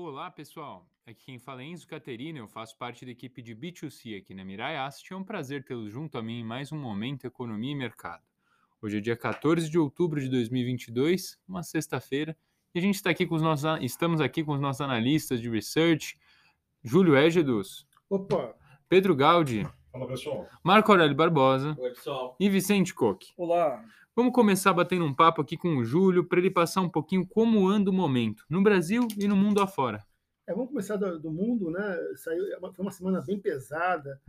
Olá, pessoal. Aqui quem fala é Enzo Caterina, eu faço parte da equipe de B2C aqui na Mirai Asset. É um prazer tê-los junto a mim em mais um Momento Economia e Mercado. Hoje é dia 14 de outubro de 2022, uma sexta-feira, e a gente está aqui com os nossos, estamos aqui com os nossos analistas de research, Júlio Égedos. Opa! Pedro Gaudi. Fala, pessoal. Marco Aurélio Barbosa. Oi, pessoal. E Vicente Coque. Olá! Vamos começar batendo um papo aqui com o Júlio para ele passar um pouquinho como anda o momento no Brasil e no mundo afora. É, vamos começar do, do mundo, né? Saiu, é foi uma semana bem pesada,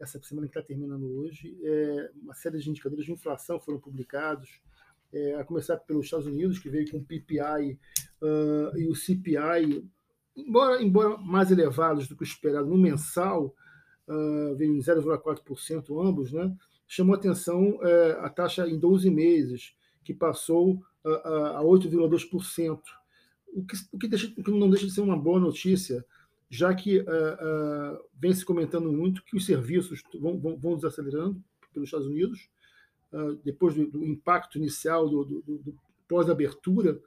essa semana que está terminando hoje. É, uma série de indicadores de inflação foram publicados, é, a começar pelos Estados Unidos, que veio com o PPI uh, e o CPI, embora, embora mais elevados do que o esperado no mensal, uh, veio em 0,4% ambos, né? Chamou atenção é, a taxa em 12 meses, que passou a, a 8,2%, o que, o, que o que não deixa de ser uma boa notícia, já que uh, uh, vem se comentando muito que os serviços vão, vão, vão desacelerando pelos Estados Unidos, depois do, do, impacto inicial do, do, do pós-abertura,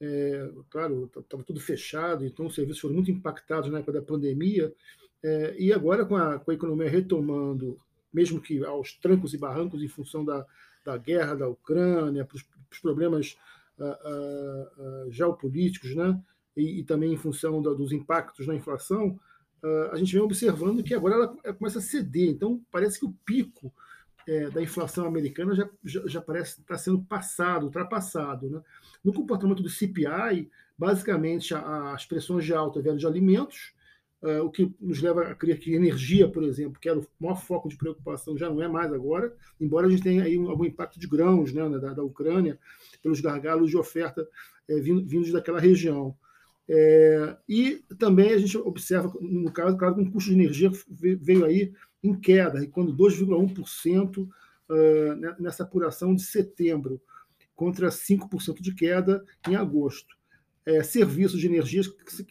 é, claro, estava tudo fechado, então os serviços foram muito impactados na época da pandemia, é, e agora com a, com a economia retomando mesmo que aos trancos e barrancos em função da, da guerra da Ucrânia, para os problemas uh, uh, geopolíticos, né? E, e, também em função da, dos impactos na inflação, a gente vem observando que agora ela, começa a ceder. Então, parece que o pico é, da inflação americana já, já, já parece estar sendo passado, ultrapassado. Né? No comportamento do CPI, basicamente, a, as pressões de alta vieram de alimentos, Uh, o que nos leva a crer que energia, por exemplo, que era o maior foco de preocupação, já não é mais agora, embora a gente tenha aí algum impacto de grãos né, da, da Ucrânia, pelos gargalos de oferta é, vindos daquela região. É, e também a gente observa, no caso, claro, que o custo de energia veio aí em queda, quando 2,1% uh, nessa apuração de setembro, contra 5% de queda em agosto é, serviços de energia,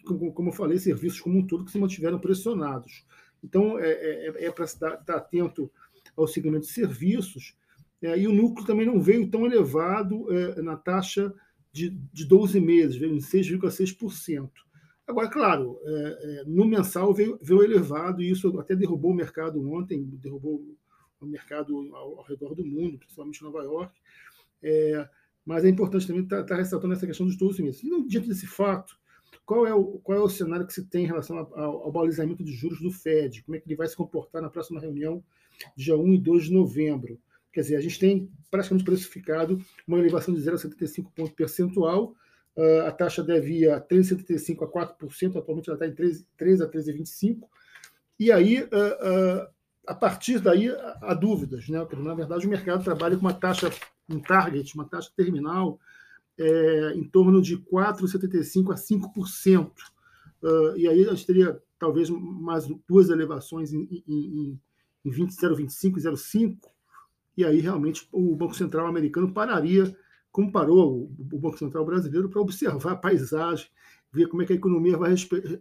como eu falei, serviços como um todo que se mantiveram pressionados. Então, é, é, é para estar atento ao segmento de serviços, é, e o núcleo também não veio tão elevado é, na taxa de, de 12 meses, veio em 6,6%. Agora, claro, é, no mensal veio, veio elevado, e isso até derrubou o mercado ontem, derrubou o mercado ao, ao redor do mundo, principalmente Nova York. É, mas é importante também estar tá, tá ressaltando essa questão dos 12 meses. E diante desse fato, qual é, o, qual é o cenário que se tem em relação ao, ao balizamento de juros do Fed? Como é que ele vai se comportar na próxima reunião, dia 1 e 2 de novembro? Quer dizer, a gente tem praticamente precificado uma elevação de 0,75 ponto percentual. Uh, a taxa deve ir a 3,75% a 4%, atualmente ela está em 3, 3 a 13,25%. E aí, uh, a partir daí, há dúvidas. Né? Na verdade, o mercado trabalha com uma taxa um target, uma taxa terminal, é, em torno de 4,75% a 5%. Uh, e aí a gente teria talvez mais duas elevações em, em, em 0,25 e 0,5%, e aí realmente o Banco Central americano pararia, como parou o Banco Central brasileiro, para observar a paisagem, ver como é que a economia vai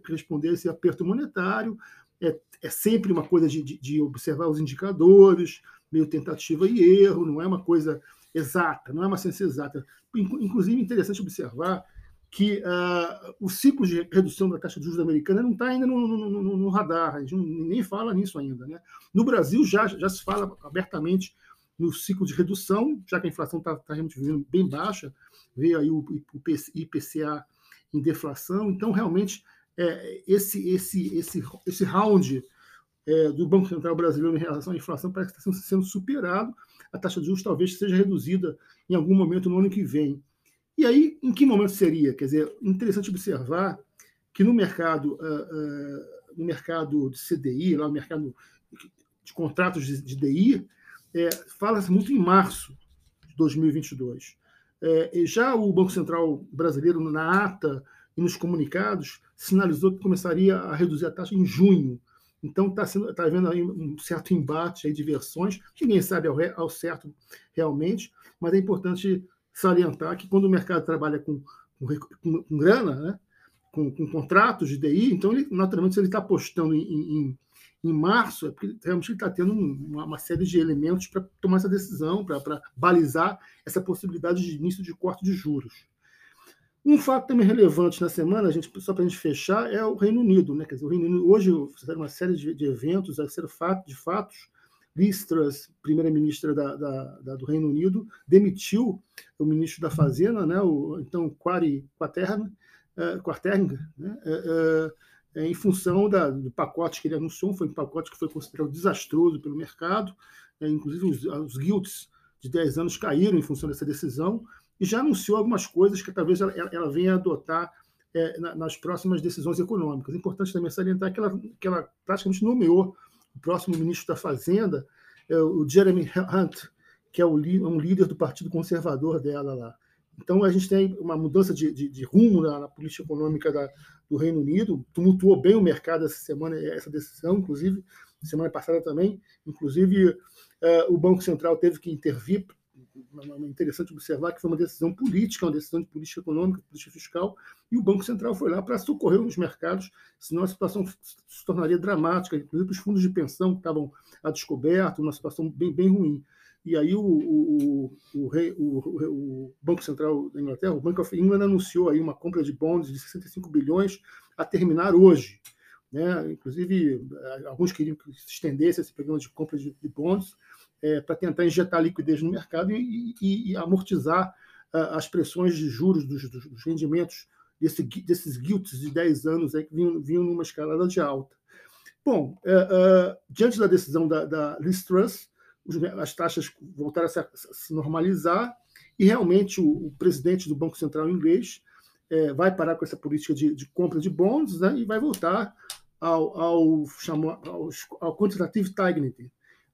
responder a esse aperto monetário. É, é sempre uma coisa de, de, observar os indicadores, meio tentativa e erro, não é uma coisa exata, não é uma ciência exata. Inclusive, é interessante observar que uh, o ciclo de redução da taxa de juros americana não está ainda no, no, no, no, radar, a gente nem fala nisso ainda. Né? No Brasil já, já se fala abertamente no ciclo de redução, já que a inflação está tá realmente vindo bem baixa, veio aí o, o IPCA em deflação, então realmente é, esse, esse, esse, esse round é, do Banco Central brasileiro em relação à inflação parece que está sendo superado, a taxa de juros talvez seja reduzida em algum momento no ano que vem. E aí, em que momento seria? Quer dizer, interessante observar que no mercado, uh, uh, no mercado de CDI, lá no mercado de contratos de, de DI, é, fala-se muito em março de 2022. É, já o Banco Central brasileiro, na ata e nos comunicados, sinalizou que começaria a reduzir a taxa em junho. Então está tá havendo aí um certo embate aí de versões, que ninguém sabe ao, ao, certo realmente, mas é importante salientar que quando o mercado trabalha com, com, com grana, né, com, com, contratos de DI, então ele, naturalmente se ele está apostando em, em, em, março, é porque realmente ele está tendo uma, uma, série de elementos para tomar essa decisão, para balizar essa possibilidade de início de corte de juros. Um fato também relevante na semana, gente, só para a gente fechar, é o Reino Unido. Né? Quer dizer, o Reino Unido, hoje fizeram uma série de, de eventos, ser fato, de fatos. Liz Truss, primeira-ministra da, da, da, do Reino Unido, demitiu o ministro da Fazenda, né? o, então Quarry Quaternary, uh, Quaternary né? Uh, uh, em função da, do pacote que ele anunciou, foi um pacote que foi considerado desastroso pelo mercado, inclusive os, os guilds de 10 anos caíram em função dessa decisão, e já anunciou algumas coisas que talvez ela, ela venha adotar é, nas próximas decisões econômicas. É importante também salientar que ela, que ela praticamente nomeou o próximo ministro da Fazenda, é, o Jeremy Hunt, que é o, um líder do Partido Conservador dela lá. Então, a gente tem uma mudança de, de, de rumo na, na, política econômica da, do Reino Unido, tumultuou bem o mercado essa semana, essa decisão, inclusive, semana passada também. Inclusive, uh, o Banco Central teve que intervir é interessante observar que foi uma decisão política, uma decisão de política econômica, política fiscal, e o Banco Central foi lá para socorrer os mercados, senão a situação se tornaria dramática, inclusive os fundos de pensão que estavam a descoberto, uma situação bem, bem ruim. E aí o, o, o, o, Banco Central da Inglaterra, o Bank of England, anunciou aí uma compra de bonds de 65 bilhões a terminar hoje. Né? Inclusive, alguns queriam que se estendesse esse programa de compra de, de é, para tentar injetar liquidez no mercado e, e, e amortizar uh, as pressões de juros dos, dos rendimentos desse, desses guilts de 10 anos aí que vinham, vinham numa escalada de alta. Bom, uh, diante da decisão da, da Liz Truss, as taxas voltaram a se, a se normalizar e realmente o, o, presidente do Banco Central inglês é, vai parar com essa política de, de compra de bonds né, e vai voltar ao, ao, ao, ao quantitative tightening,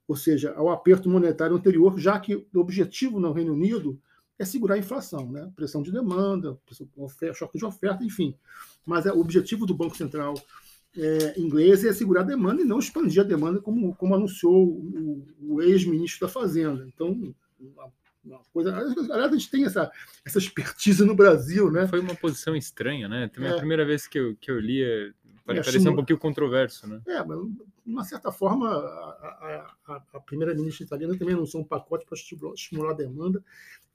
ou seja, ao aperto monetário anterior, já que o objetivo no Reino Unido é segurar a inflação, né? pressão de demanda, oferta, choque de oferta, enfim. Mas é, o objetivo do Banco Central é, inglês é segurar a demanda e não expandir a demanda, como, como anunciou o, o ex-ministro da Fazenda. Então, uma, uma coisa. Aliás, a gente tem essa, essa expertise no Brasil, né? Foi uma posição estranha, né? Também é. a primeira vez que eu, que eu li é, Pode parecer um pouquinho controverso, né? É, mas de uma certa forma, a, a, a primeira-ministra italiana também anunciou um pacote para estimular, a demanda.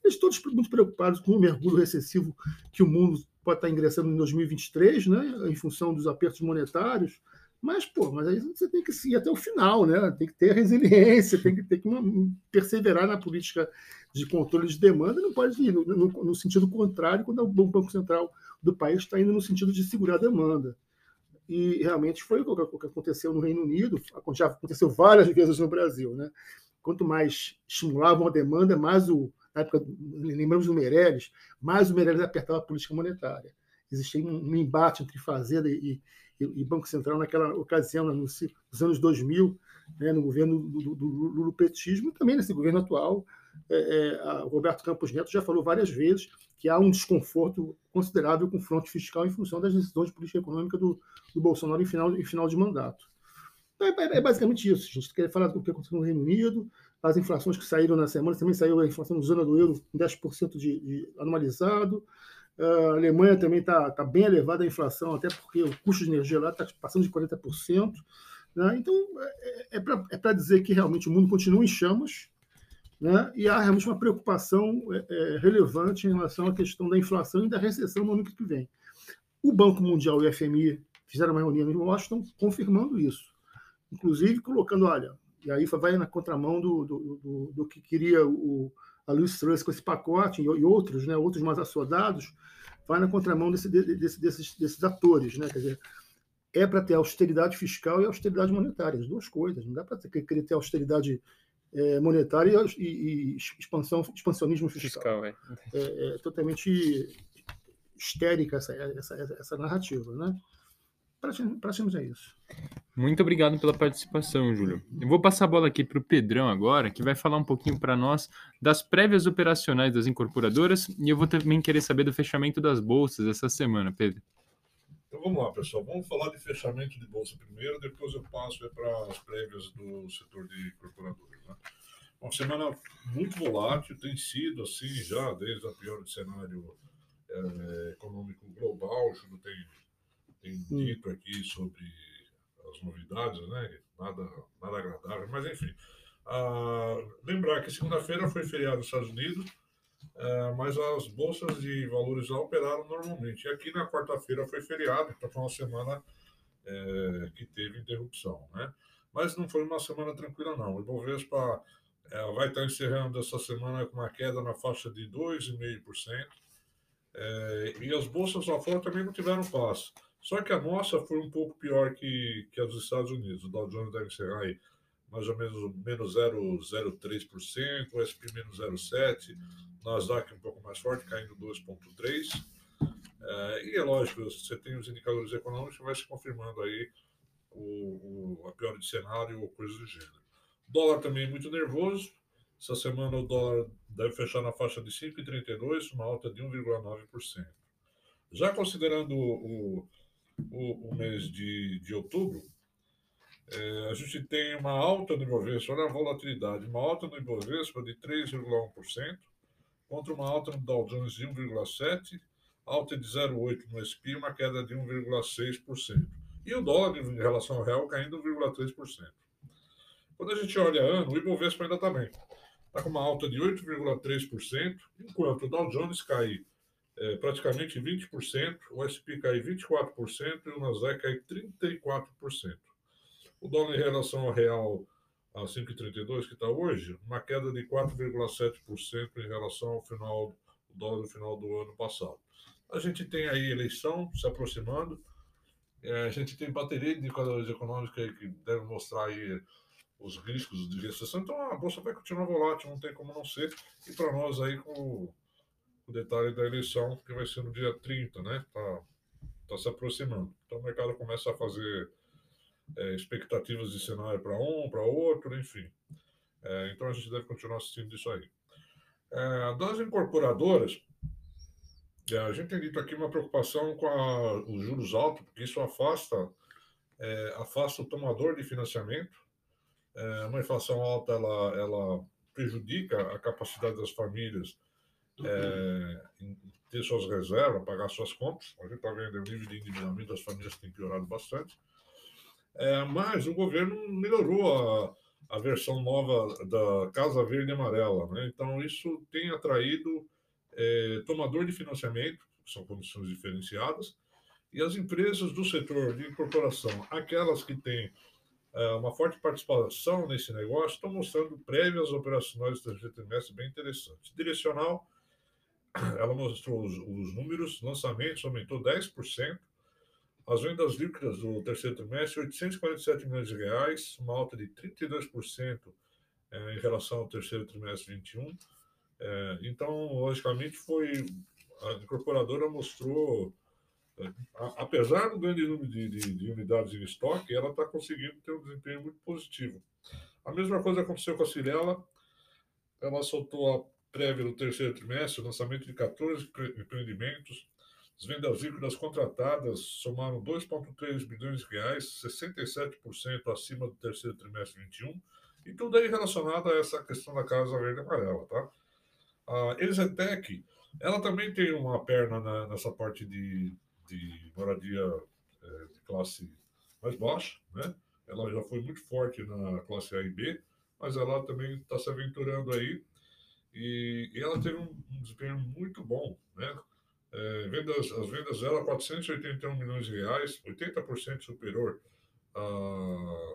Eles todos muito preocupados com o mergulho recessivo que o mundo pode estar ingressando em 2023, né, em função dos apertos monetários. Mas, pô, mas aí você tem que ir até o final, né? Tem que ter resiliência, tem que ter que perseverar na política de controle de demanda, não pode ir no, no, no sentido contrário quando o Banco Central do país está indo no sentido de segurar a demanda e realmente foi o que aconteceu no Reino Unido, já aconteceu várias vezes no Brasil. Né? Quanto mais estimulavam a demanda, mais o. Na época, lembramos do Meirelles, mais o Meirelles apertava a política monetária. Existia um, embate entre Fazenda e, e, e, Banco Central naquela ocasião, nos, nos anos 2000, né, no governo do, do, do e também nesse governo atual. É, é, Roberto Campos Neto já falou várias vezes que há um desconforto considerável com o fronte fiscal em função das decisões de política econômica do, do Bolsonaro em final, em final de mandato. Então, é, é, basicamente isso. A gente quer falar do que aconteceu no Reino Unido, as inflações que saíram na semana, também saiu a inflação na zona do euro em 10% de, de anualizado. A Alemanha também está tá bem elevada a inflação, até porque o custo de energia lá está passando de 40%. Né? Então, é, é para é dizer que realmente o mundo continua em chamas, né? e há realmente uma preocupação é, é, relevante em relação à questão da inflação e da recessão no ano que vem. O Banco Mundial e o FMI fizeram uma reunião em Washington confirmando isso, inclusive colocando, olha, e aí vai na contramão do, do, do, do que queria o, a Luiz Truss com esse pacote e, e, outros, né, outros mais assodados, vai na contramão desse, desse, desses, desses atores, né, quer dizer, é para ter austeridade fiscal e austeridade monetária, as duas coisas. Não dá para querer ter austeridade é, monetária e, e, expansão, expansionismo fiscal. fiscal é. É, é. totalmente histérica essa, essa, essa narrativa, né? Praticamente é isso. Muito obrigado pela participação, Júlio. Eu vou passar a bola aqui para o Pedrão agora, que vai falar um pouquinho para nós das prévias operacionais das incorporadoras e eu vou também querer saber do fechamento das bolsas essa semana, Pedro. Então vamos lá, pessoal. Vamos falar de fechamento de bolsa primeiro, depois eu passo para as prévias do setor de incorporadoras. Né? Uma semana muito volátil, tem sido assim já, desde a pior cenário é, econômico global. O Júlio tem, tem dito aqui sobre as novidades, né? Nada, nada agradável, mas enfim. Ah, lembrar que segunda-feira foi feriado nos Estados Unidos, é, mas as bolsas de valores lá operaram normalmente. E aqui na quarta-feira foi feriado, então foi uma semana é, que teve interrupção. Né? Mas não foi uma semana tranquila, não. O Ibovespa é, vai estar encerrando essa semana com uma queda na faixa de 2,5%. É, e as bolsas lá fora também não tiveram paz. Só que a nossa foi um pouco pior que, que a dos Estados Unidos. O Dow Jones deve encerrar aí mais ou menos menos 0,03%, o SP menos 0,7%, Nasdaq um pouco mais forte, caindo 2,3%. É, e é lógico, você tem os indicadores econômicos, vai se confirmando aí o, o, a pior de cenário ou coisas do gênero. Dólar também muito nervoso. Essa semana o dólar deve fechar na faixa de 5,32, uma alta de 1,9%. Já considerando o, o, o mês de, de outubro, é, a gente tem uma alta no Ibovespa, olha a volatilidade, uma alta no Ibovespa de 3,1%, contra uma alta no Dow Jones de 1,7%, alta de 0,8% no SP, uma queda de 1,6%. E o dólar, em relação ao real, caindo 1,3%. Quando a gente olha ano, o Ibovespa ainda está bem. Está com uma alta de 8,3%, enquanto o Dow Jones cai é, praticamente 20%, o SP cai 24% e o Nasdaq cai 34%. O dólar em relação ao real a 5,32 que está hoje, uma queda de 4,7% em relação ao final dólar no final do ano passado. A gente tem aí eleição se aproximando, é, a gente tem bateria de indicadores econômicos que devem mostrar aí os riscos de recessão, então a bolsa vai continuar volátil, não tem como não ser. E para nós aí com o detalhe da eleição, que vai ser no dia 30, né? Está tá se aproximando. Então o mercado começa a fazer é, expectativas de cenário para um, para outro, enfim. É, então a gente deve continuar assistindo isso aí. É, das incorporadoras, é, a gente tem dito aqui uma preocupação com a, os juros altos, porque isso afasta, é, afasta o tomador de financiamento. É, uma inflação alta ela, ela prejudica a capacidade das famílias em ter suas reservas, pagar suas contas. A gente está vendo o nível de endividamento das famílias tem piorado bastante. É, mas o governo melhorou a, a versão nova da Casa Verde e Amarela. Né? Então, isso tem atraído é, tomador de financiamento, que são condições diferenciadas, e as empresas do setor de incorporação, aquelas que têm é, uma forte participação nesse negócio, estão mostrando prévias operacionais do terceiro trimestre bem interessantes. Direcional, ela mostrou os, os números, lançamentos aumentou 10%, as vendas líquidas do terceiro trimestre, 847 milhões de reais, uma alta de 32% é, em relação ao terceiro trimestre 21. É, então, logicamente, foi a incorporadora mostrou, é, a, apesar do grande número de, de, de unidades em estoque, ela está conseguindo ter um desempenho muito positivo. A mesma coisa aconteceu com a Cirela, ela soltou a prévia do terceiro trimestre, lançamento de 14 empreendimentos, as vendas líquidas contratadas somaram 2,3 bilhões de reais, 67% acima do terceiro trimestre 21, e tudo aí relacionado a essa questão da Casa Verde Amarela, tá? A Exetec, ela também tem uma perna na, nessa parte de, de moradia é, de classe mais baixa, né? Ela já foi muito forte na classe A e B, mas ela também está se aventurando aí e, e ela teve um, um desempenho muito bom, né? É, vendas, as vendas dela, 481 milhões de reais, 80% superior a,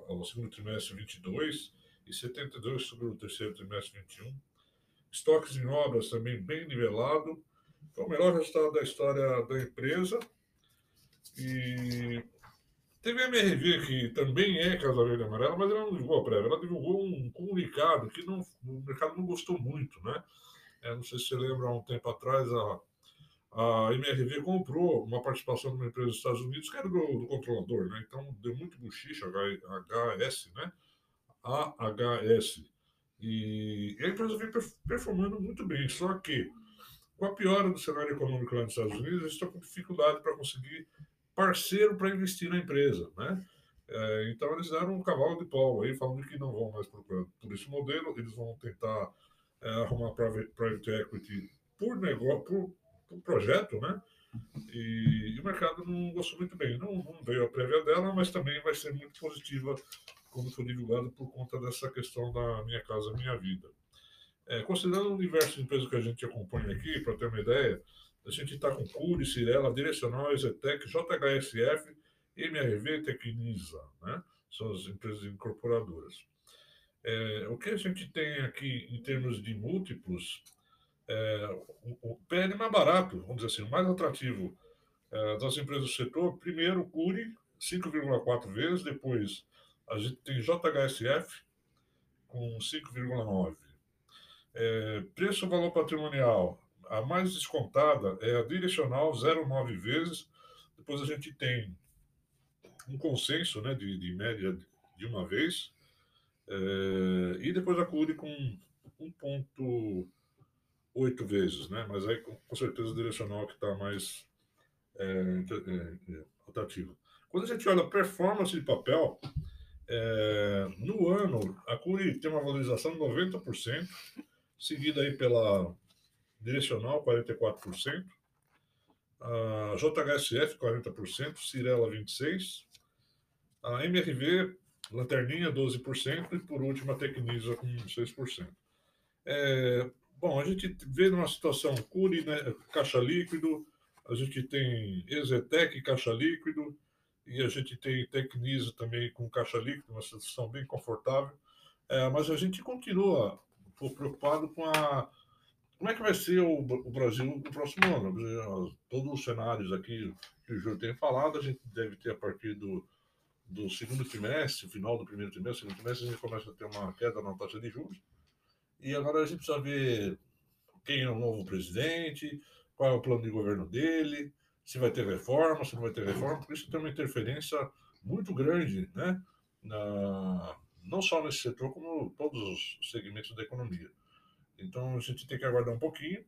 ao segundo trimestre 22 e 72% sobre o terceiro trimestre 21. Estoques em obras também bem nivelado. Foi o melhor resultado da história da empresa. E teve a MRV, que também é Casa Verde Amarela, mas ela não divulgou a prévia. Ela divulgou um comunicado que não, o mercado não gostou muito, né? É, não sei se você lembra, há um tempo atrás, a a MRV comprou uma participação de uma empresa dos Estados Unidos que era do, do controlador, né? Então deu muito buchicha, HS, né? AHS. E, a empresa vem performando muito bem, só que com a piora do cenário econômico lá nos Estados Unidos, eles estão com dificuldade para conseguir parceiro para investir na empresa, né? É, então eles deram um cavalo de pau aí, falando que não vão mais procurar por esse modelo, eles vão tentar é, arrumar private, private equity por negócio, por, o projeto, né? E, e, o mercado não gostou muito bem. Não, não, veio a prévia dela, mas também vai ser muito positiva quando for divulgado por conta dessa questão da Minha Casa Minha Vida. É, considerando o universo de empresas que a gente acompanha aqui, para ter uma ideia, a gente está com Curi, Cirela, Direcional, Exetec, JHSF, MRV, Tecnisa, né? São as empresas incorporadoras. É, o que a gente tem aqui em termos de múltiplos, é, o, o PL mais barato, vamos dizer assim, o mais atrativo é, das empresas do setor, primeiro o Curi, 5,4 vezes, depois a gente tem JHSF com 5,9. É, preço-valor patrimonial, a mais descontada é a direcional, 0,9 vezes. Depois a gente tem um consenso né, de, de média de uma vez. É, e depois a CURI com 1,8 vezes, né? mas aí com, com certeza o direcional que está mais é, é, é. Quando a gente olha a performance de papel, é, no ano, a CURI tem uma valorização de 90%, seguida aí pela Direcional, 44%, a JHSF, 40%, Cirela, 26%, a MRV, Lanterninha, 12%, e por último a Tecnisa, com 6%. É, bom, a gente vê numa situação Curi, né, caixa líquido, a gente tem Exetec, caixa líquido, e a gente tem Tecnisa também com caixa líquido, uma situação bem confortável, é, mas a gente continua preocupado com a como é que vai ser o, o Brasil no próximo ano? Todos os cenários aqui que o Júlio tem falado, a gente deve ter a partir do, do segundo trimestre, final do primeiro trimestre, segundo trimestre, a gente começa a ter uma queda na taxa de juros. E agora a gente precisa ver quem é o novo presidente, qual é o plano de governo dele, se vai ter reforma, se não vai ter reforma, porque isso tem uma interferência muito grande, né? Na, não só nesse setor, como todos os segmentos da economia. Então a gente tem que aguardar um pouquinho,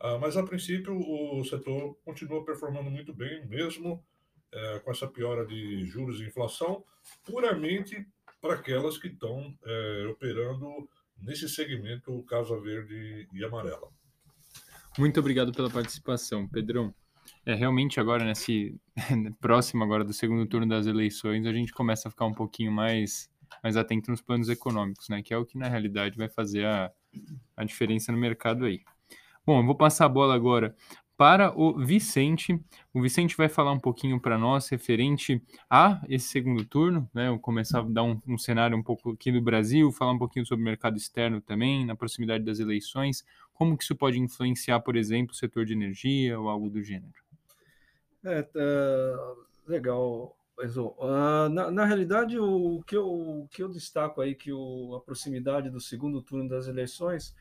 uh, mas a princípio o setor continua performando muito bem, mesmo uh, com essa piora de juros e inflação, puramente para aquelas que estão uh, operando nesse segmento Casa Verde e Amarela. Muito obrigado pela participação, Pedrão. É, realmente agora, nesse próximo agora do segundo turno das eleições, a gente começa a ficar um pouquinho mais, mais atento nos planos econômicos, né? Que é o que na realidade vai fazer a, a diferença no mercado aí. Bom, eu vou passar a bola agora para o Vicente. O Vicente vai falar um pouquinho para nós referente a esse segundo turno, né? Eu começar a dar um, um, cenário um pouco aqui do Brasil, falar um pouquinho sobre o mercado externo também, na proximidade das eleições, como que isso pode influenciar, por exemplo, o setor de energia ou algo do gênero. É, tá, legal, Uh, na, na, realidade, o, o, que eu, o que eu destaco aí que o, a proximidade do segundo turno das eleições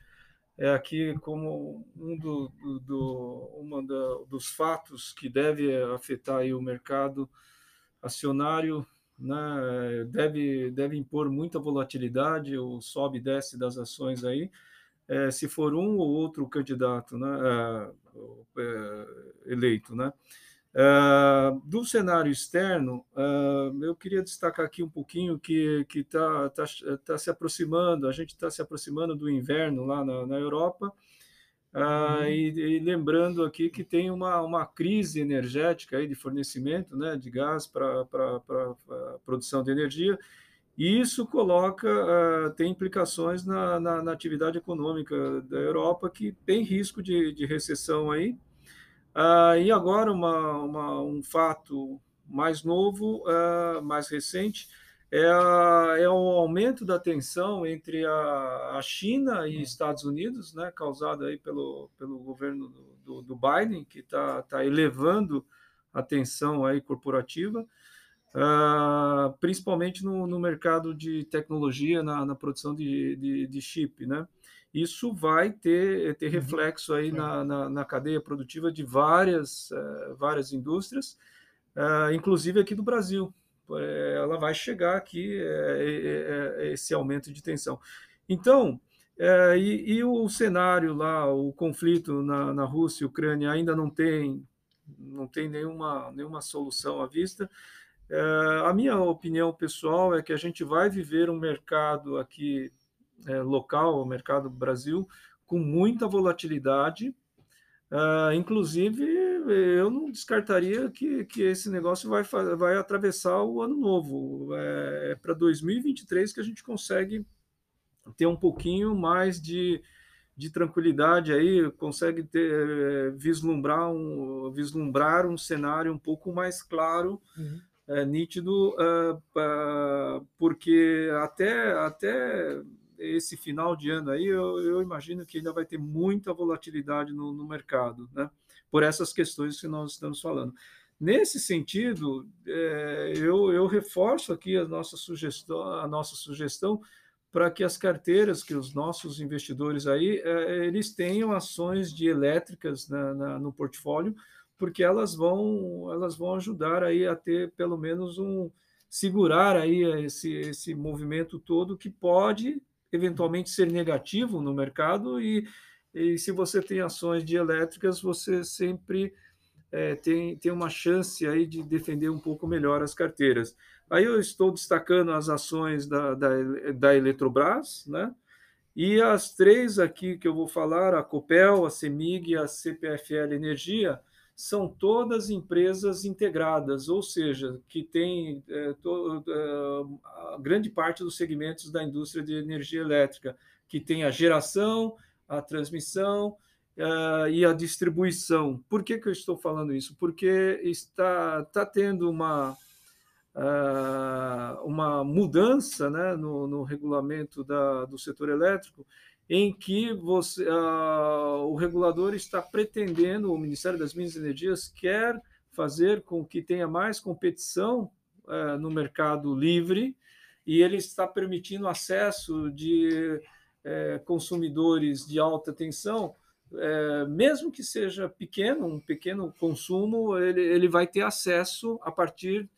é aqui como um do, do, do uma da, dos fatos que deve afetar aí o mercado acionário, né? deve, deve impor muita volatilidade, o sobe e desce das ações aí, é, se for um ou outro candidato né? É, é eleito. Né? Uh, do cenário externo, eu queria destacar aqui um pouquinho que está tá, tá se aproximando, a gente está se aproximando do inverno lá na, na Europa, uhum. e, e, lembrando aqui que tem uma, uma crise energética aí de fornecimento né, de gás para a produção de energia, e isso coloca, tem implicações na, na, na, atividade econômica da Europa, que tem risco de, de recessão aí, Uh, e agora, uma, uma, um fato mais novo, uh, mais recente, é, a, é, o aumento da tensão entre a, a, China e hum. Estados Unidos, né, causado aí pelo, pelo governo do, do, do Biden, que está tá elevando a tensão aí corporativa, uh, principalmente no, no, mercado de tecnologia, na, na produção de, de, de chip, né? isso vai ter, ter uhum. reflexo aí na, na, na cadeia produtiva de várias, uh, várias indústrias, uh, inclusive aqui do Brasil. Eh, ela vai chegar aqui, esse aumento de tensão. Então, e, e, o cenário lá, o conflito na, na Rússia e Ucrânia ainda não tem, não tem nenhuma, nenhuma solução à vista. A minha opinião pessoal é que a gente vai viver um mercado aqui é, local, o mercado Brasil, com muita volatilidade. Uh, inclusive, eu não descartaria que, que esse negócio vai, vai atravessar o ano novo. É, é para 2023 que a gente consegue ter um pouquinho mais de, de tranquilidade aí, consegue ter, vislumbrar, um, vislumbrar um cenário um pouco mais claro, uhum. É, nítido, uh, porque até, até esse final de ano aí, eu, eu, imagino que ainda vai ter muita volatilidade no, no mercado, né? por essas questões que nós estamos falando. Nesse sentido, é, eu, eu, reforço aqui a nossa sugestão, a nossa sugestão para que as carteiras que os nossos investidores aí é, eles tenham ações de elétricas na, na, no portfólio, porque elas vão elas vão ajudar aí a ter pelo menos um segurar aí esse, esse movimento todo que pode eventualmente ser negativo no mercado e, e se você tem ações de elétricas você sempre é, tem, tem uma chance aí de defender um pouco melhor as carteiras. Aí eu estou destacando as ações da, da, da Eletrobras, né? E as três aqui que eu vou falar, a Copel, a CEMIG e a CPFL Energia, são todas empresas integradas, ou seja, que têm é, to, é, grande parte dos segmentos da indústria de energia elétrica, que tem a geração, a transmissão uh, e a distribuição. Por que, que eu estou falando isso? Porque está, está tendo uma, uh, uma mudança né, no, no regulamento da, do setor elétrico, em que você, uh, o regulador está pretendendo, o Ministério das Minas e Energias quer fazer com que tenha mais competição uh, no mercado livre e ele está permitindo acesso de uh, consumidores de alta tensão é, mesmo que seja pequeno, um pequeno consumo, ele, ele vai ter acesso a partir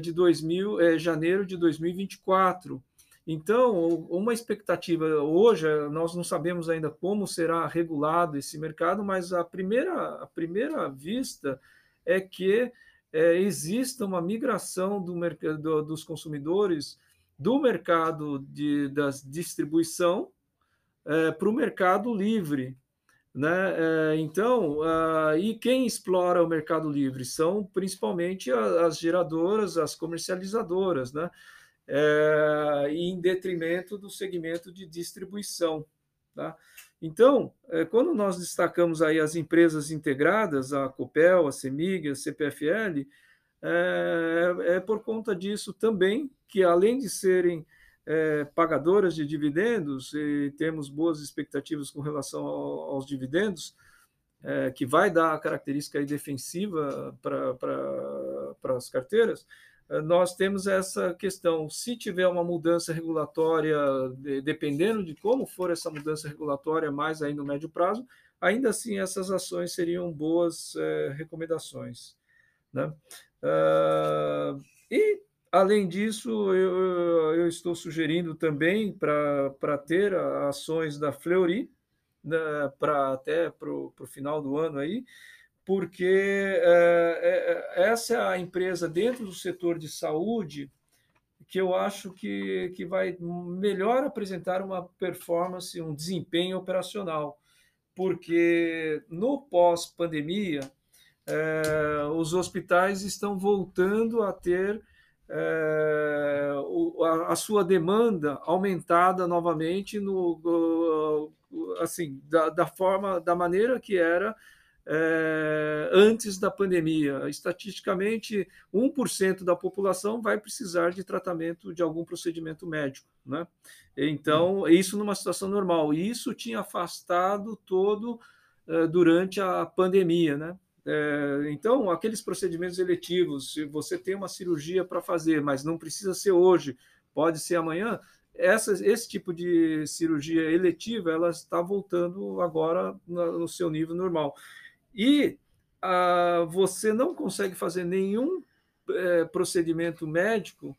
de 2000, é, janeiro de 2024. Então, uma expectativa hoje, nós não sabemos ainda como será regulado esse mercado, mas a primeira, a primeira vista é que é, exista uma migração do mercado, dos consumidores do mercado de, da distribuição é, para o mercado livre. Né? É, então, uh, e quem explora o mercado livre são principalmente as geradoras, as comercializadoras, né? É, em detrimento do segmento de distribuição. Tá? Então, é, quando nós destacamos aí as empresas integradas, a Copel, a CEMIG, a CPFL, é, é por conta disso também que, além de serem pagadoras de dividendos e temos boas expectativas com relação ao, aos dividendos, que vai dar a característica defensiva para as carteiras, nós temos essa questão. Se tiver uma mudança regulatória, dependendo de como for essa mudança regulatória, mais aí no médio prazo, ainda assim essas ações seriam boas é, recomendações. Né? Uh, e Além disso, eu, eu estou sugerindo também para ter ações da Fleury, né, para até para o final do ano aí, porque é, é, essa é a empresa dentro do setor de saúde que eu acho que, que vai melhor apresentar uma performance, um desempenho operacional, porque no pós-pandemia, é, os hospitais estão voltando a ter é, a, a, sua demanda aumentada novamente no, assim da, da forma da maneira que era é, antes da pandemia. Estatisticamente, 1% da população vai precisar de tratamento de algum procedimento médico. Né? Então, isso numa situação normal. E isso tinha afastado todo é, durante a pandemia. Né? É, então, aqueles procedimentos eletivos, se você tem uma cirurgia para fazer, mas não precisa ser hoje, pode ser amanhã, essa, esse tipo de cirurgia eletiva ela está voltando agora no, no seu nível normal. E ah, você não consegue fazer nenhum é, procedimento médico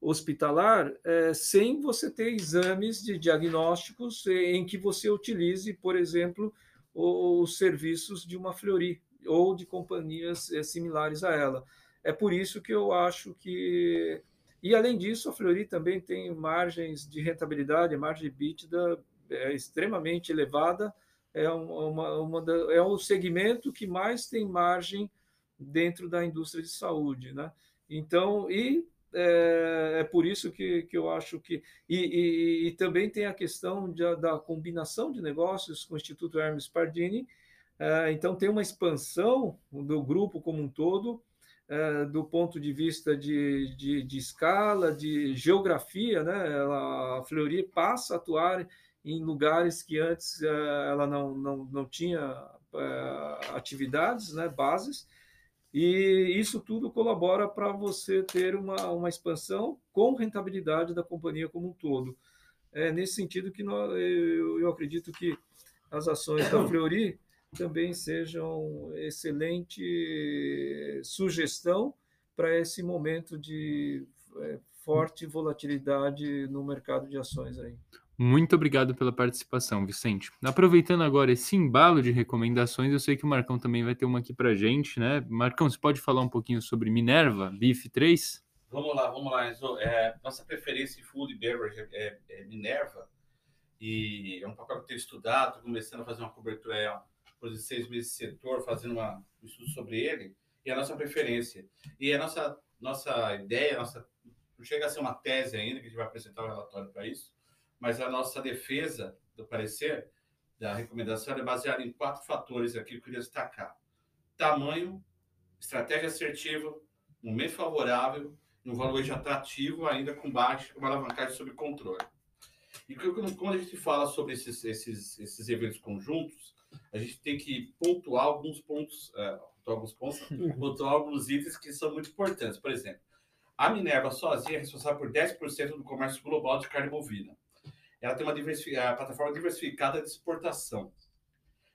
hospitalar é, sem você ter exames de diagnósticos em que você utilize, por exemplo, os serviços de uma Fleury, ou de companhias eh, similares a ela. É por isso que eu acho que. E além disso, a Fleury também tem margens de rentabilidade, margem de EBITDA é extremamente elevada, é, uma, uma da, é o segmento que mais tem margem dentro da indústria de saúde. Né? Então, e é, é, por isso que, que eu acho que. E, e, e também tem a questão de, da combinação de negócios com o Instituto Hermes Pardini. É, então, tem uma expansão do grupo como um todo, é, do ponto de vista de, de, de, escala, de geografia. Né? A Fleury passa a atuar em lugares que antes é, ela não, não, não tinha é, atividades, né, bases e isso tudo colabora para você ter uma, uma expansão com rentabilidade da companhia como um todo. É nesse sentido que nós, eu, eu acredito que as ações da Fleury também sejam excelente sugestão para esse momento de é, forte volatilidade no mercado de ações aí. Muito obrigado pela participação, Vicente. Aproveitando agora esse embalo de recomendações, eu sei que o Marcão também vai ter uma aqui para gente, né? Marcão, você pode falar um pouquinho sobre Minerva, BIF 3? Vamos lá, vamos lá, Enzo. É, nossa preferência em food beverage é, é, Minerva, e é um papel que eu tenho estudado, começando a fazer uma cobertura é, por seis meses de setor, fazendo uma, um estudo sobre ele, e a nossa preferência. E a nossa, nossa ideia, nossa, não chega a ser uma tese ainda, que a gente vai apresentar um relatório para isso, mas a nossa defesa do parecer, da recomendação, é baseada em quatro fatores aqui que eu queria destacar: tamanho, estratégia assertiva, momento favorável e um valor atrativo, ainda com baixa, uma alavancagem sob controle. E quando a gente fala sobre esses, esses, esses eventos conjuntos, a gente tem que pontuar alguns pontos, é, alguns pontos, pontuar alguns itens que são muito importantes. Por exemplo, a Minerva sozinha é responsável por 10% do comércio global de carne bovina ela tem uma a plataforma diversificada de exportação.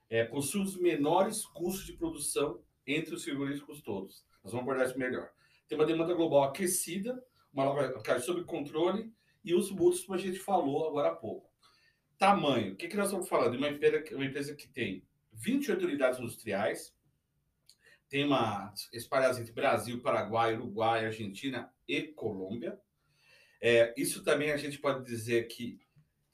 É, possui os menores custos de produção entre os frigoríficos todos. Nós vamos abordar isso melhor. Tem uma demanda global aquecida, uma alavancagem sob controle e os múltiplos, como a gente falou agora há pouco. Tamanho. O que, que nós estamos falando? Uma empresa, uma empresa que tem 28 unidades industriais, tem uma espalhadas entre Brasil, Paraguai, Uruguai, Argentina e Colômbia. É, isso também a gente pode dizer que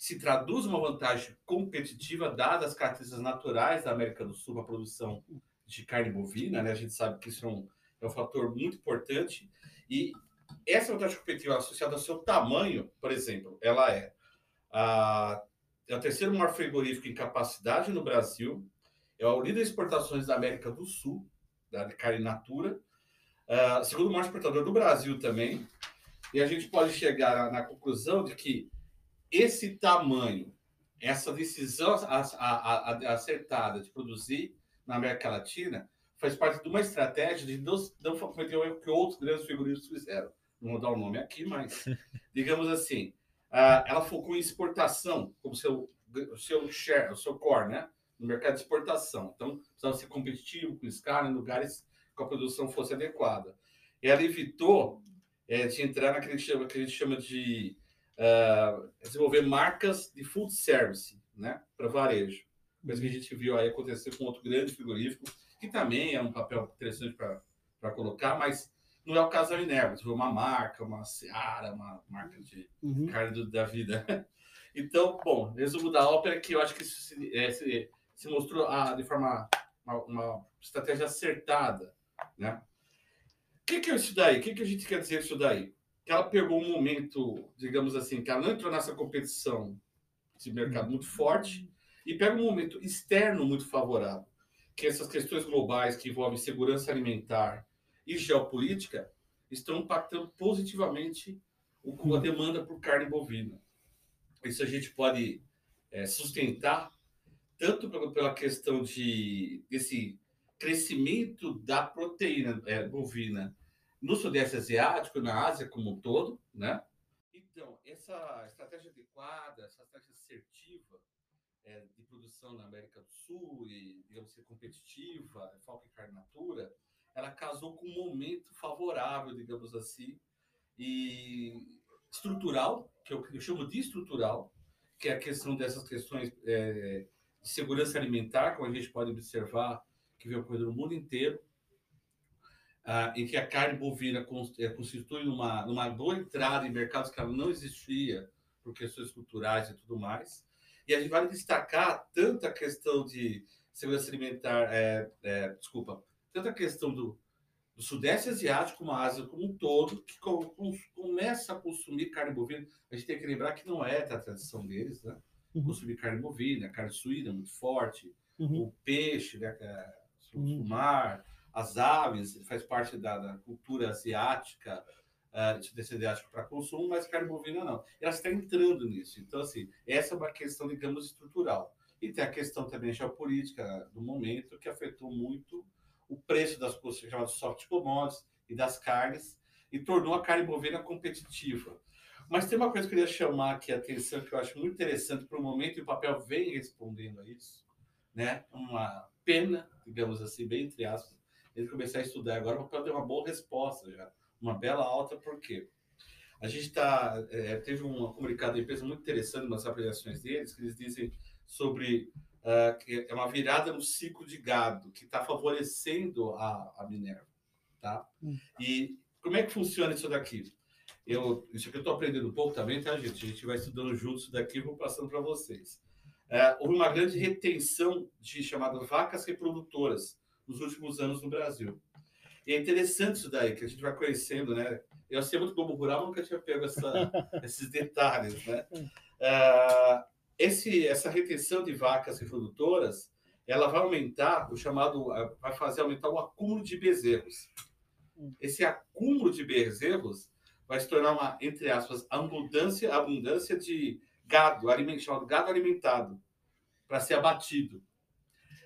se traduz uma vantagem competitiva, dadas as características naturais da América do Sul, a produção de carne bovina, né? A gente sabe que isso é um, é um fator muito importante. E essa vantagem competitiva associada ao seu tamanho, por exemplo, ela é a, é o terceiro maior frigorífico em capacidade no Brasil, é o líder de exportações da América do Sul, da carne natura, uh, segundo maior exportador do Brasil também. E a gente pode chegar na conclusão de que esse tamanho, essa decisão acertada de produzir na América Latina faz parte de uma estratégia de não, não cometer o erro que outros grandes figuristas fizeram. Não vou dar o nome aqui, mas digamos assim, ela focou em exportação como seu seu share, o seu core, né? No mercado de exportação. Então, precisava ser competitivo, com escala, em lugares que a produção fosse adequada. Ela evitou é, de entrar naquele que a gente chama de uh, desenvolver marcas de food service, né, para varejo. Coisa que a gente viu aí acontecer com outro grande frigorífico, que também é um papel interessante para colocar, mas não é o caso da Minerva. Você uma marca, uma Seara, uma marca de uhum. carne do, da vida. Então, bom, resumo da ópera que eu acho que se, é, se, se mostrou ah, de forma uma, uma, estratégia acertada, né? O que, que é isso daí? O que, que a gente quer dizer isso daí? Que ela pegou um momento, digamos assim, que ela não entrou nessa competição de mercado muito forte e pega um momento externo muito favorável, que essas questões globais que envolvem segurança alimentar e geopolítica estão impactando positivamente a demanda por carne bovina. Isso a gente pode é, sustentar tanto pela questão de desse crescimento da proteína é, bovina no Sudeste Asiático, na Ásia como um todo, né? Então, essa estratégia adequada, essa estratégia assertiva é, de produção na América do Sul e, digamos ser competitiva, foco em carne natura, ela casou com um momento favorável, digamos assim, e estrutural, que eu, eu chamo de estrutural, que é a questão dessas questões é, de segurança alimentar, como a gente pode observar, que vem ocorrendo no mundo inteiro, ah, em que a carne bovina eh, constitui uma, uma boa entrada em mercados que ela não existia por questões culturais e tudo mais. E a gente vai destacar tanto a questão de segurança alimentar, é, é, desculpa, tanto a questão do, do Sudeste Asiático como a Ásia como um todo, que começa a consumir carne bovina, a gente tem que lembrar que não é da tradição deles, né? Uhum. Consumir carne bovina, carne suína muito forte, Uhum. o peixe, né? que é o Uhum. mar, as aves, faz parte da, da cultura asiática, uh, de descendência asiática para consumo, mas carne bovina não. Ela está entrando nisso. Então, assim, essa é uma questão, digamos, estrutural. E tem a questão também geopolítica do momento, que afetou muito o preço das coisas chamadas soft commodities e das carnes, e tornou a carne bovina competitiva. Mas tem uma coisa que eu queria chamar aqui a atenção, que eu acho muito interessante para o momento, e o papel vem respondendo a isso, né? Uma pena, digamos assim, bem entre aspas, ele começar a estudar agora, papel deu uma boa resposta já, uma bela alta, por quê? A gente tá, é, teve um comunicado da empresa muito interessante nas avaliações deles, que eles dizem sobre uh, que é uma virada no ciclo de gado, que está favorecendo a, a Minerva. Tá? Hum. E como é que funciona isso daqui? Eu, isso aqui eu estou aprendendo um pouco também, tá, gente? A gente vai estudando junto isso daqui e vou passando para vocês. É, houve uma grande retenção de chamadas vacas reprodutoras nos últimos anos no Brasil. E é interessante isso daí, que a gente vai conhecendo, né? Eu sei muito como rural, nunca tinha pego essa, esses detalhes, né? É, esse, essa retenção de vacas reprodutoras, ela vai aumentar o chamado, vai fazer aumentar o acúmulo de bezerros. Esse acúmulo de bezerros vai se tornar uma, entre aspas, abundância, abundância de gado, aliment, chamado gado alimentado, para ser abatido.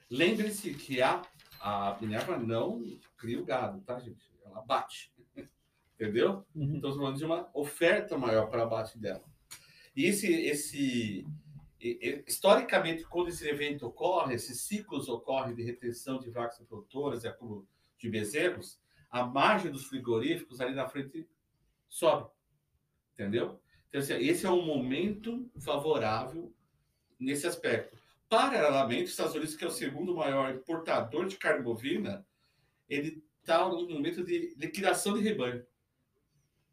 Lembre-se que a, a Minerva não cria o gado, tá, gente? Ela abate. Entendeu? Uhum. Então, falando de uma oferta maior para abate dela. E esse, esse, historicamente, quando esse evento ocorre, esses ciclos ocorrem de retenção de vacas produtoras e acúmulo de bezerros, a margem dos frigoríficos ali na frente sobe. Entendeu? Então, assim, esse é um momento favorável nesse aspecto. Paralelamente, os Estados Unidos, que é o segundo maior importador de carne bovina, ele está num momento de liquidação de rebanho.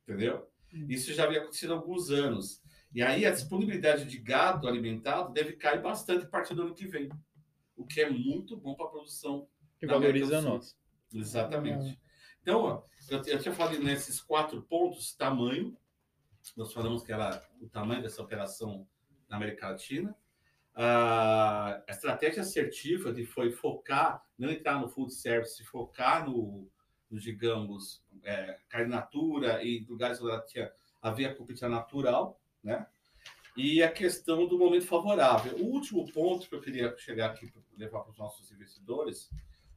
Entendeu? Isso já havia acontecido há alguns anos. E aí a disponibilidade de gado alimentado deve cair bastante a partir do ano que vem, o que é muito bom para a produção. Que valoriza nós. Exatamente. Então, ó, eu, eu tinha falado nesses quatro pontos: tamanho, nós falamos que era o tamanho dessa operação na América Latina. A estratégia assertiva de foi focar, não entrar no food service, focar no, no digamos, é, carne natura e lugares onde tinha, havia competição natural, né? E a questão do momento favorável. O último ponto que eu queria chegar aqui levar para os nossos investidores,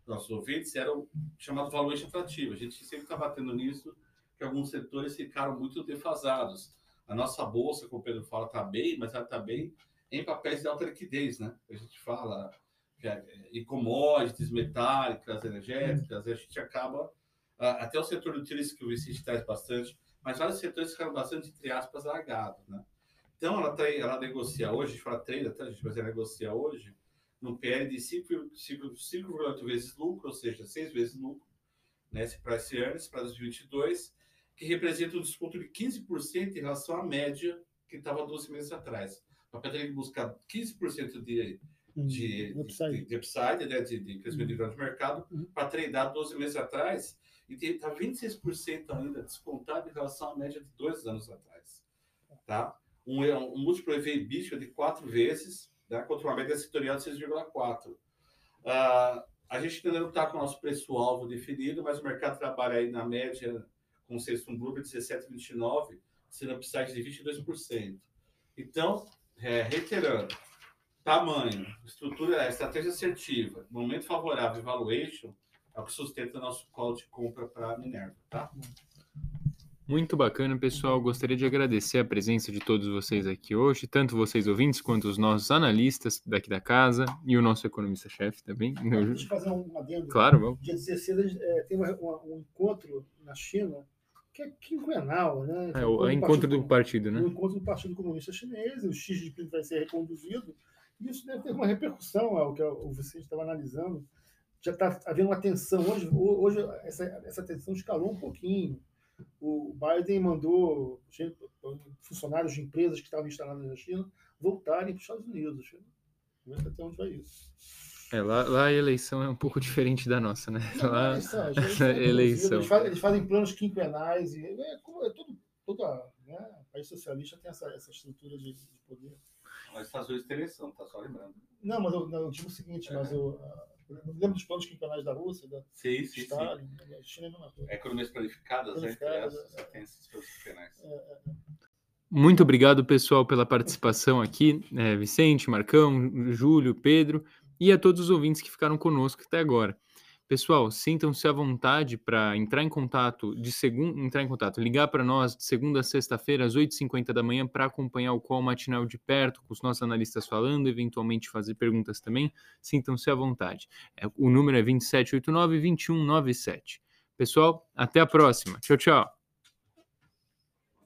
nossos ouvintes, era o chamado valuation atrativo. A gente sempre está batendo nisso, que alguns setores ficaram muito defasados. A nossa bolsa, como o Pedro fala, está bem, mas ela está bem em papéis de alta liquidez, né? A gente fala que é, em commodities, metálicas, energéticas, a gente acaba. Até o setor utilístico que o Vicente traz bastante, mas vários setores ficaram bastante, entre aspas, largados, né? Então, ela, tá, ela negocia hoje, a gente fala trader, tá, gente? Mas ela negocia hoje no PL de 5 5,8 vezes lucro, ou seja, 6 vezes lucro, né? Esse price earnings para 2022, que representa um desconto de 15% em relação à média que estava 12 meses atrás. O papel tem que buscar 15% de, de, Uhum. Upside. de, de upside, né, de, de crescimento de grande mercado, Uhum. para treinar 12 meses atrás, e está 26% ainda descontado em relação à média de dois anos atrás. Tá? Um, um múltiplo EV/EBITDA de quatro vezes, né, contra uma média setorial de 6,4. Ah, a gente ainda não está com o nosso preço-alvo definido, mas o mercado trabalha aí na média com o Samsung Group de 17,29, sendo upside de 22%. Então, é, reiterando, tamanho, estrutura, estratégia assertiva, momento favorável, valuation, é o que sustenta nosso call de compra para a Minerva, tá? Muito bacana, pessoal. Gostaria de agradecer a presença de todos vocês aqui hoje, tanto vocês ouvintes quanto os nossos analistas daqui da casa e o nosso economista-chefe também. Deixa eu fazer um adendo. Claro, vamos. Dia 16 é, tem uma- uma- um encontro na China que é quinquenal, né? É o encontro do partido, o né? encontro do Partido Comunista Chinês, o Xi Jinping vai ser reconduzido. E isso deve ter uma repercussão, é o que o Vicente estava analisando. Já está havendo uma tensão. Hoje, hoje essa, essa tensão escalou um pouquinho. O Biden mandou gente- funcionários de empresas que estavam instaladas na China voltarem para os Estados Unidos. Vamos ver até onde vai isso. É, lá, lá a eleição é um pouco diferente da nossa, né? Lá, Eleição, as eleições, eleição. Eles fazem, eles fazem planos quinquenais e é, como- é tudo, toda país socialista tem essa, essa estrutura de, de poder. Os Estados Unidos tem eleição, tá só lembrando. Não, mas eu, não, eu digo o seguinte, mas eu, eu não lembro dos planos quinquenais da Rússia, da Sim, sim, sim. Stalin, a China é a mesma coisa. Economias planificadas, né? Planificadas, Essas, é. Tem esses planos quinquenais. Muito obrigado, pessoal, pela participação aqui. É, Vicente, Marcão, Júlio, Pedro e a todos os ouvintes que ficaram conosco até agora. Pessoal, sintam-se à vontade para entrar em contato de segundo, entrar em contato, ligar para nós de segunda a sexta-feira às 8h50 da manhã para acompanhar o call matinal de perto, com os nossos analistas falando, eventualmente fazer perguntas também. Sintam-se à vontade. É, o número é 2789-2197. Pessoal, até a próxima. Tchau, tchau.